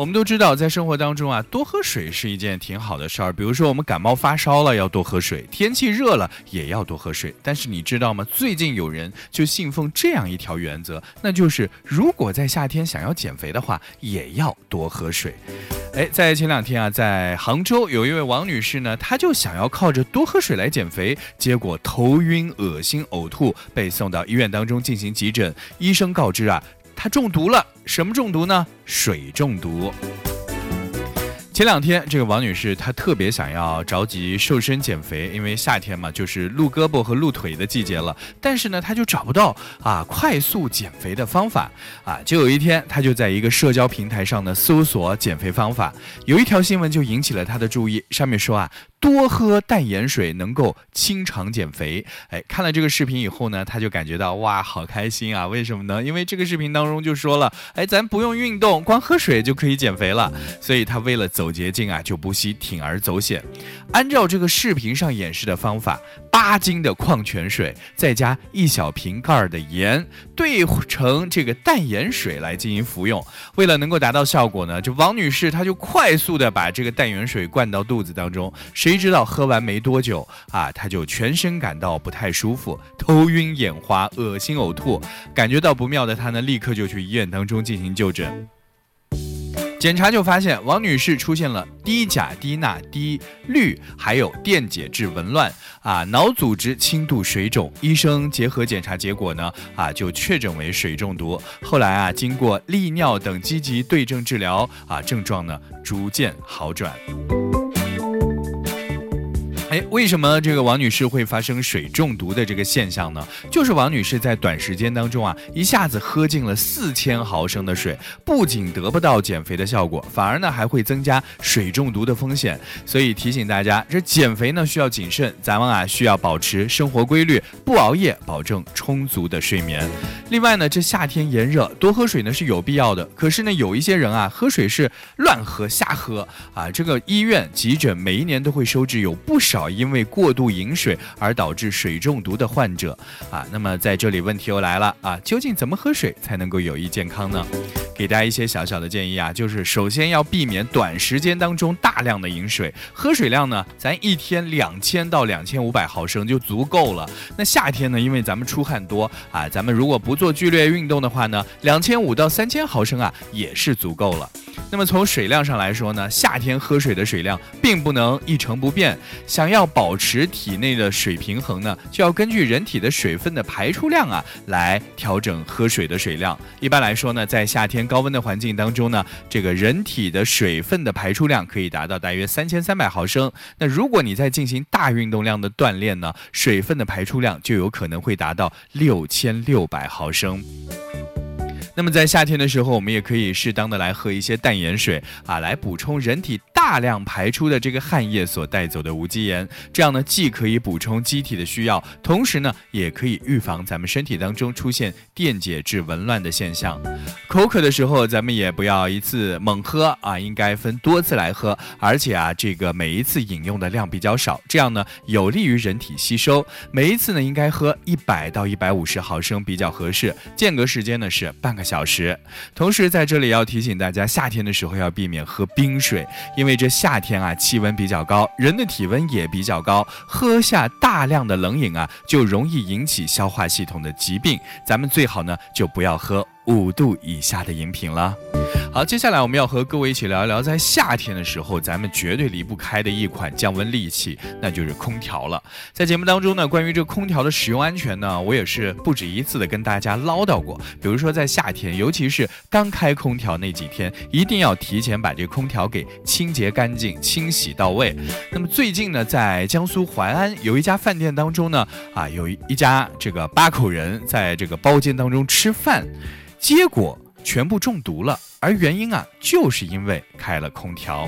我们都知道，在生活当中啊，多喝水是一件挺好的事儿。比如说，我们感冒发烧了要多喝水，天气热了也要多喝水。但是你知道吗？最近有人就信奉这样一条原则，那就是如果在夏天想要减肥的话，也要多喝水。哎，在前两天啊，在杭州有一位王女士呢，她就想要靠着多喝水来减肥，结果头晕、恶心、呕吐，被送到医院当中进行急诊。医生告知啊，他中毒了。什么中毒呢？水中毒。前两天，这个王女士她特别想要着急瘦身减肥，因为夏天嘛，就是露胳膊和露腿的季节了。但是呢，她就找不到啊快速减肥的方法啊。就有一天，她就在一个社交平台上呢搜索减肥方法，有一条新闻就引起了她的注意，上面说啊。多喝淡盐水能够清肠减肥。哎，看了这个视频以后呢，她就感觉到哇，好开心啊！为什么呢？因为这个视频当中就说了，哎，咱不用运动，光喝水就可以减肥了。所以她为了走捷径啊，就不惜铤而走险。按照这个视频上演示的方法，八斤的矿泉水再加一小瓶盖的盐，兑成这个淡盐水来进行服用。为了能够达到效果呢，就王女士她就快速的把这个淡盐水灌到肚子当中。谁知道喝完没多久啊，她就全身感到不太舒服，头晕眼花、恶心呕吐。感觉到不妙的她呢，立刻就去医院当中进行就诊。检查就发现王女士出现了低钾、低钠、低氯，还有电解质紊乱啊，脑组织轻度水肿。医生结合检查结果呢，啊，就确诊为水中毒。后来啊，经过利尿等积极对症治疗啊，症状呢逐渐好转。哎，为什么这个王女士会发生水中毒的这个现象呢？就是王女士在短时间当中啊，一下子喝进了四千毫升的水，不仅得不到减肥的效果，反而呢还会增加水中毒的风险。所以提醒大家，这减肥呢需要谨慎，咱们啊需要保持生活规律，不熬夜，保证充足的睡眠。另外呢，这夏天炎热，多喝水呢是有必要的。可是呢，有一些人啊，喝水是乱喝、瞎喝啊。这个医院急诊每一年都会收治有不少。因为过度饮水而导致水中毒的患者啊，那么在这里问题又来了啊，究竟怎么喝水才能够有益健康呢？给大家一些小小的建议啊，就是首先要避免短时间当中大量的饮水，喝水量呢，咱一天两千到两千五百毫升就足够了。那夏天呢，因为咱们出汗多啊，咱们如果不做剧烈运动的话呢，两千五到三千毫升啊也是足够了。那么从水量上来说呢，夏天喝水的水量并不能一成不变。想要保持体内的水平衡呢，就要根据人体的水分的排出量啊来调整喝水的水量。一般来说呢，在夏天高温的环境当中呢，这个人体的水分的排出量可以达到大约三千三百毫升。那如果你在进行大运动量的锻炼呢，水分的排出量就有可能会达到六千六百毫升。那么在夏天的时候，我们也可以适当的来喝一些淡盐水啊，来补充人体大量排出的这个汗液所带走的无机盐。这样呢，既可以补充机体的需要，同时呢，也可以预防咱们身体当中出现电解质紊乱的现象。口渴的时候，咱们也不要一次猛喝啊，应该分多次来喝，而且啊，这个每一次饮用的量比较少，这样呢，有利于人体吸收。每一次呢，应该喝一百到一百五十毫升比较合适，间隔时间呢是半个。小时，同时在这里要提醒大家，夏天的时候要避免喝冰水，因为因为这夏天啊气温比较高，人的体温也比较高，喝下大量的冷饮啊，就容易引起消化系统的疾病。咱们最好呢就不要喝五度以下的饮品了。好，接下来我们要和各位一起聊一聊，在夏天的时候，咱们绝对离不开的一款降温利器，那就是空调了。在节目当中呢，关于这空调的使用安全呢，我也是不止一次的跟大家唠叨过。比如说在夏天，尤其是刚开空调那几天，一定要提前把这空调给清洁干净、清洗到位。那么最近呢，在江苏淮安有一家饭店当中呢，啊，有一家这个八口人在这个包间当中吃饭，结果全部中毒了。而原因啊，就是因为开了空调，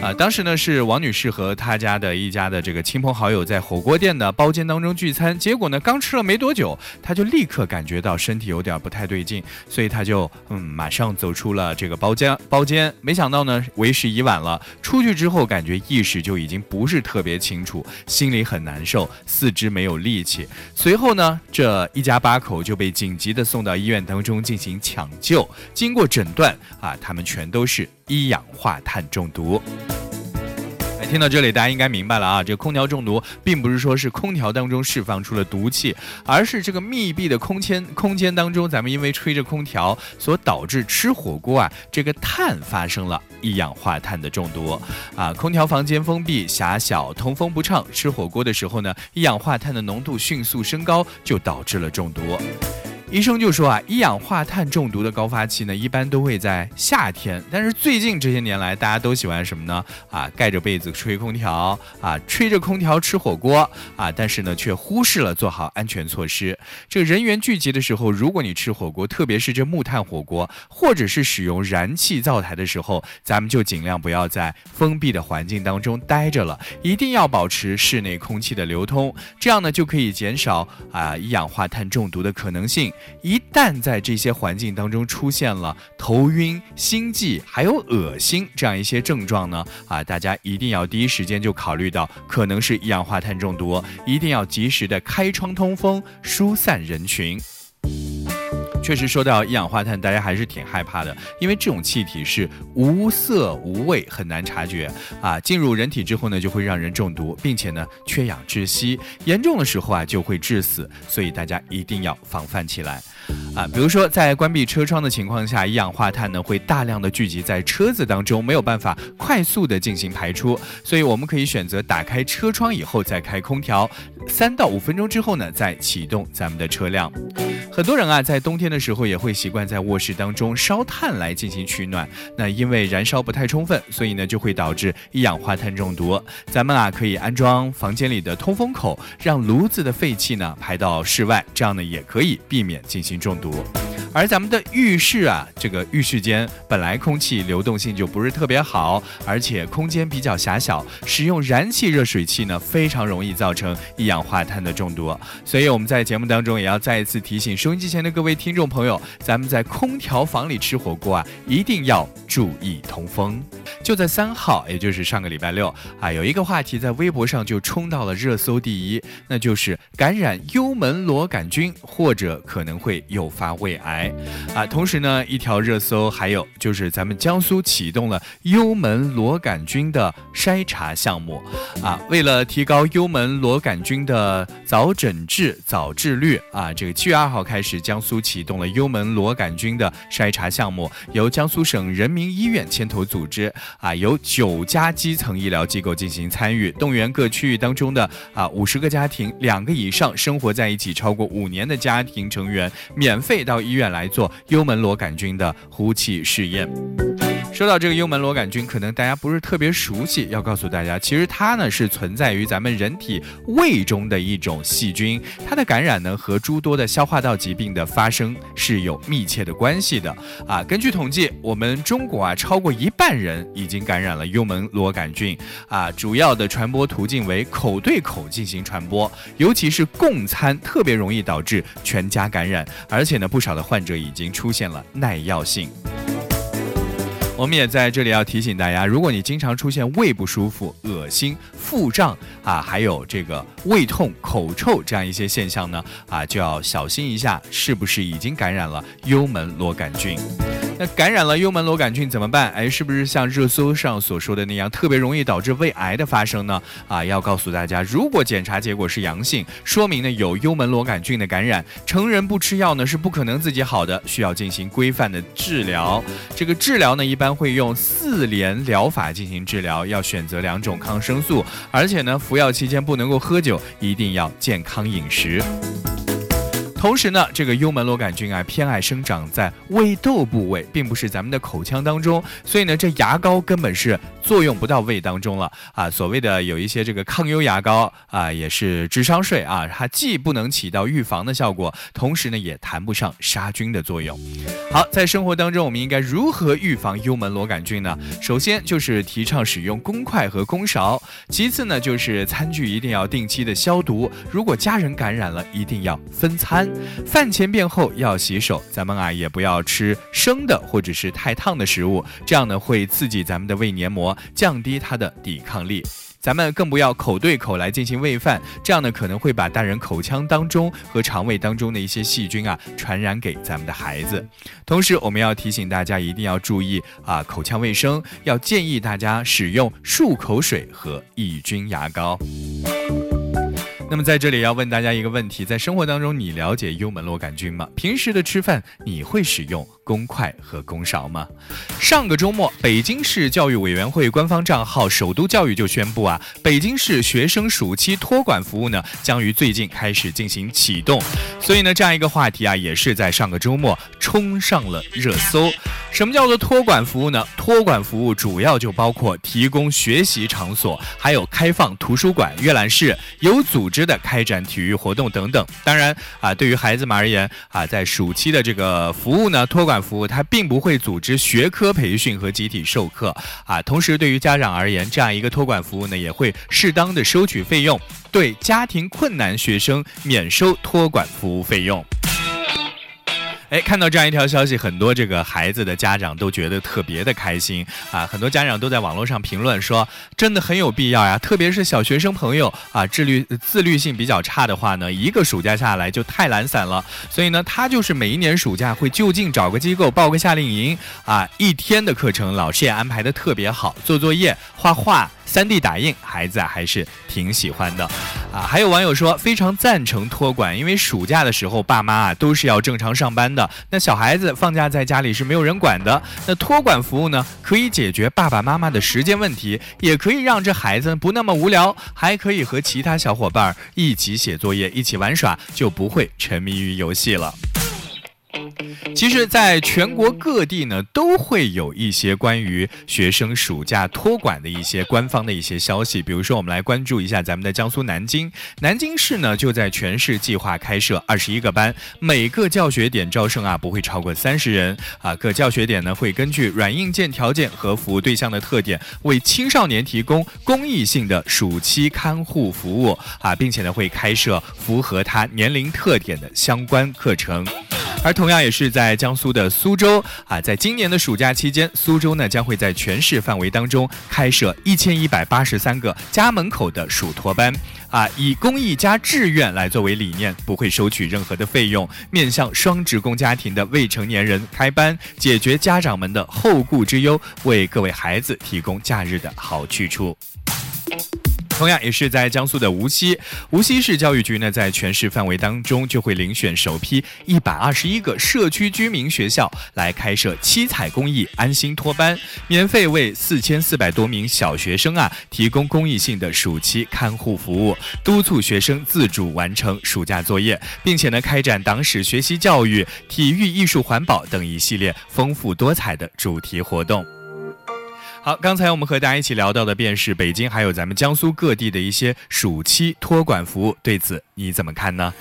啊，当时呢是王女士和她家的一家的这个亲朋好友在火锅店的包间当中聚餐，结果呢刚吃了没多久，她就立刻感觉到身体有点不太对劲，所以她就嗯马上走出了这个包间。包间，没想到呢为时已晚了，出去之后感觉意识就已经不是特别清楚，心里很难受，四肢没有力气，随后呢这一家八口就被紧急的送到医院当中进行抢救。救，经过诊断啊，他们全都是一氧化碳中毒。哎听到这里，大家应该明白了啊，这个空调中毒并不是说是空调当中释放出了毒气，而是这个密闭的空间空间当中，咱们因为吹着空调所导致吃火锅啊，这个碳发生了一氧化碳的中毒啊。空调房间封闭狭小，通风不畅，吃火锅的时候呢，一氧化碳的浓度迅速升高，就导致了中毒。医生就说啊，一氧化碳中毒的高发期呢，一般都会在夏天。但是最近这些年来，大家都喜欢什么呢？啊，盖着被子吹空调，啊，吹着空调吃火锅，啊，但是呢，却忽视了做好安全措施。这人员聚集的时候，如果你吃火锅，特别是这木炭火锅，或者是使用燃气灶台的时候，咱们就尽量不要在封闭的环境当中待着了，一定要保持室内空气的流通，这样呢，就可以减少啊一氧化碳中毒的可能性。一旦在这些环境当中出现了头晕、心悸，还有恶心这样一些症状呢，啊，大家一定要第一时间就考虑到可能是一氧化碳中毒，一定要及时的开窗通风，疏散人群。确实说到一氧化碳，大家还是挺害怕的，因为这种气体是无色无味，很难察觉啊。进入人体之后呢，就会让人中毒，并且呢缺氧窒息，严重的时候啊就会致死，所以大家一定要防范起来。啊，比如说在关闭车窗的情况下，一氧化碳呢会大量的聚集在车子当中，没有办法快速的进行排出，所以我们可以选择打开车窗以后再开空调，三到五分钟之后呢再启动咱们的车辆。很多人啊在冬天的时候也会习惯在卧室当中烧炭来进行取暖，那因为燃烧不太充分，所以呢就会导致一氧化碳中毒。咱们啊可以安装房间里的通风口，让炉子的废气呢排到室外，这样呢也可以避免进行中毒。而咱们的浴室啊，这个浴室间本来空气流动性就不是特别好，而且空间比较狭小，使用燃气热水器呢，非常容易造成一氧化碳的中毒。所以我们在节目当中也要再一次提醒收音机前的各位听众朋友，咱们在空调房里吃火锅啊，一定要注意通风。就在三号，也就是上个礼拜六啊，有一个话题在微博上就冲到了热搜第一，那就是感染幽门螺杆菌或者可能会诱发胃癌。啊，同时呢，一条热搜还有就是咱们江苏启动了幽门螺杆菌的筛查项目，啊，为了提高幽门螺杆菌的早诊治、早治率，啊，这个七月二号开始，江苏启动了幽门螺杆菌的筛查项目，由江苏省人民医院牵头组织，啊，由九家基层医疗机构进行参与，动员各区域当中的啊五十个家庭，两个以上生活在一起超过五年的家庭成员，免费到医院来。来做幽门螺杆菌的呼气试验。说到这个幽门螺杆菌，可能大家不是特别熟悉，要告诉大家，其实它呢是存在于咱们人体胃中的一种细菌，它的感染呢和诸多的消化道疾病的发生是有密切的关系的啊。根据统计，我们中国啊超过一半人已经感染了幽门螺杆菌啊，主要的传播途径为口对口进行传播，尤其是共餐特别容易导致全家感染，而且呢不少的患者已经出现了耐药性。我们也在这里要提醒大家，如果你经常出现胃不舒服、恶心、腹胀啊，还有这个胃痛、口臭这样一些现象呢，啊，就要小心一下，是不是已经感染了幽门螺杆菌？那感染了幽门螺杆菌怎么办？哎，是不是像热搜上所说的那样，特别容易导致胃癌的发生呢？啊，要告诉大家，如果检查结果是阳性，说明呢有幽门螺杆菌的感染。成人不吃药呢是不可能自己好的，需要进行规范的治疗。这个治疗呢一般会用四联疗法进行治疗，要选择两种抗生素，而且呢服药期间不能够喝酒，一定要健康饮食。同时呢，这个幽门螺杆菌啊偏爱生长在胃窦部位，并不是咱们的口腔当中，所以呢，这牙膏根本是作用不到胃当中了啊。所谓的有一些这个抗幽牙膏啊，也是智商税啊，它既不能起到预防的效果，同时呢，也谈不上杀菌的作用。好，在生活当中，我们应该如何预防幽门螺杆菌呢？首先就是提倡使用公筷和公勺，其次呢，就是餐具一定要定期的消毒，如果家人感染了，一定要分餐。饭前便后要洗手，咱们啊也不要吃生的或者是太烫的食物，这样呢会刺激咱们的胃黏膜，降低它的抵抗力。咱们更不要口对口来进行喂饭，这样呢可能会把大人口腔当中和肠胃当中的一些细菌啊传染给咱们的孩子。同时，我们要提醒大家一定要注意啊口腔卫生，要建议大家使用漱口水和抑菌牙膏。那么在这里要问大家一个问题：在生活当中，你了解幽门螺杆菌吗？平时的吃饭你会使用公筷和公勺吗？上个周末，北京市教育委员会官方账号“首都教育”就宣布啊，北京市学生暑期托管服务呢将于最近开始进行启动。所以呢，这样一个话题啊，也是在上个周末冲上了热搜。什么叫做托管服务呢？托管服务主要就包括提供学习场所，还有开放图书馆、阅览室，有组织的开展体育活动等等。当然啊，对于孩子们而言啊，在暑期的这个服务呢，托管服务它并不会组织学科培训和集体授课啊。同时，对于家长而言，这样一个托管服务呢，也会适当的收取费用，对家庭困难学生免收托管服务费用。哎，看到这样一条消息，很多这个孩子的家长都觉得特别的开心啊！很多家长都在网络上评论说，真的很有必要呀，特别是小学生朋友啊，自律自律性比较差的话呢，一个暑假下来就太懒散了。所以呢，他就是每一年暑假会就近找个机构报个夏令营啊，一天的课程，老师也安排的特别好，做作业、画画。三 D 打印，孩子还是挺喜欢的，啊，还有网友说非常赞成托管，因为暑假的时候爸妈啊都是要正常上班的，那小孩子放假在家里是没有人管的，那托管服务呢可以解决爸爸妈妈的时间问题，也可以让这孩子不那么无聊，还可以和其他小伙伴一起写作业、一起玩耍，就不会沉迷于游戏了。其实，在全国各地呢，都会有一些关于学生暑假托管的一些官方的一些消息。比如说，我们来关注一下咱们的江苏南京，南京市呢就在全市计划开设二十一个班，每个教学点招生啊不会超过三十人啊。各教学点呢会根据软硬件条件和服务对象的特点，为青少年提供公益性的暑期看护服务啊，并且呢会开设符合他年龄特点的相关课程。而同样也是在江苏的苏州啊，在今年的暑假期间，苏州呢将会在全市范围当中开设一千一百八十三个家门口的暑托班，啊，以公益加志愿来作为理念，不会收取任何的费用，面向双职工家庭的未成年人开班，解决家长们的后顾之忧，为各位孩子提供假日的好去处。同样也是在江苏的无锡，无锡市教育局呢，在全市范围当中就会遴选首批一百二十一个社区居民学校来开设七彩公益安心托班，免费为四千四百多名小学生啊提供公益性的暑期看护服务，督促学生自主完成暑假作业，并且呢开展党史学习教育、体育艺术环保等一系列丰富多彩的主题活动。好，刚才我们和大家一起聊到的便是北京还有咱们江苏各地的一些暑期托管服务，对此你怎么看呢？